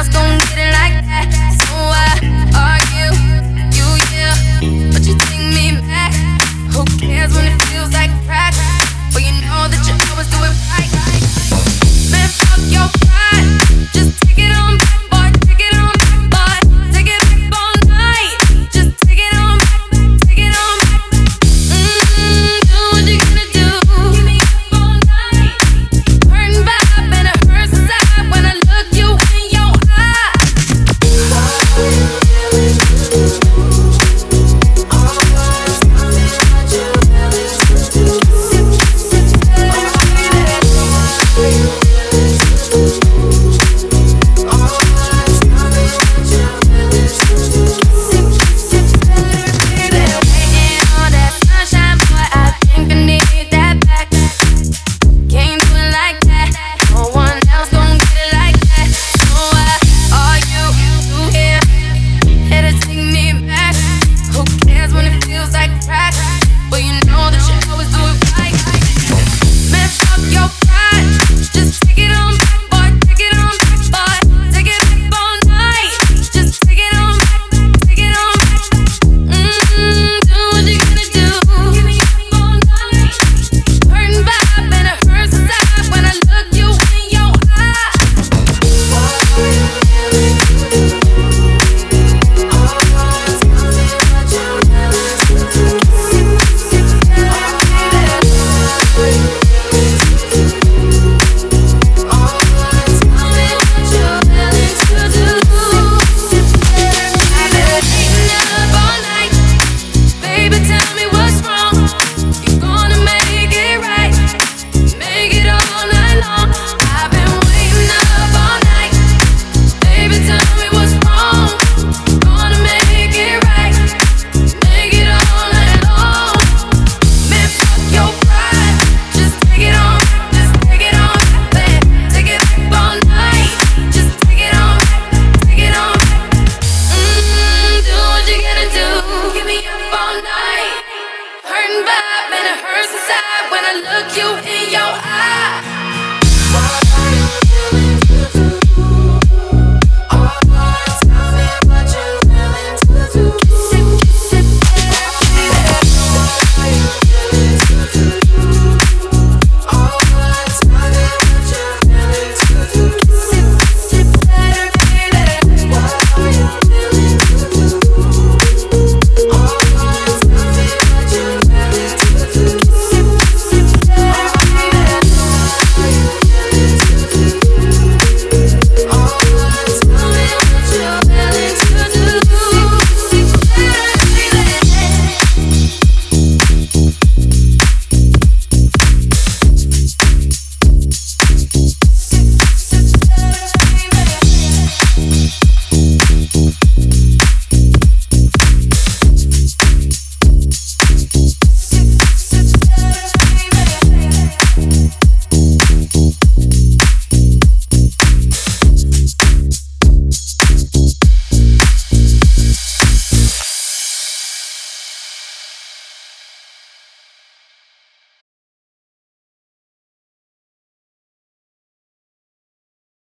más con you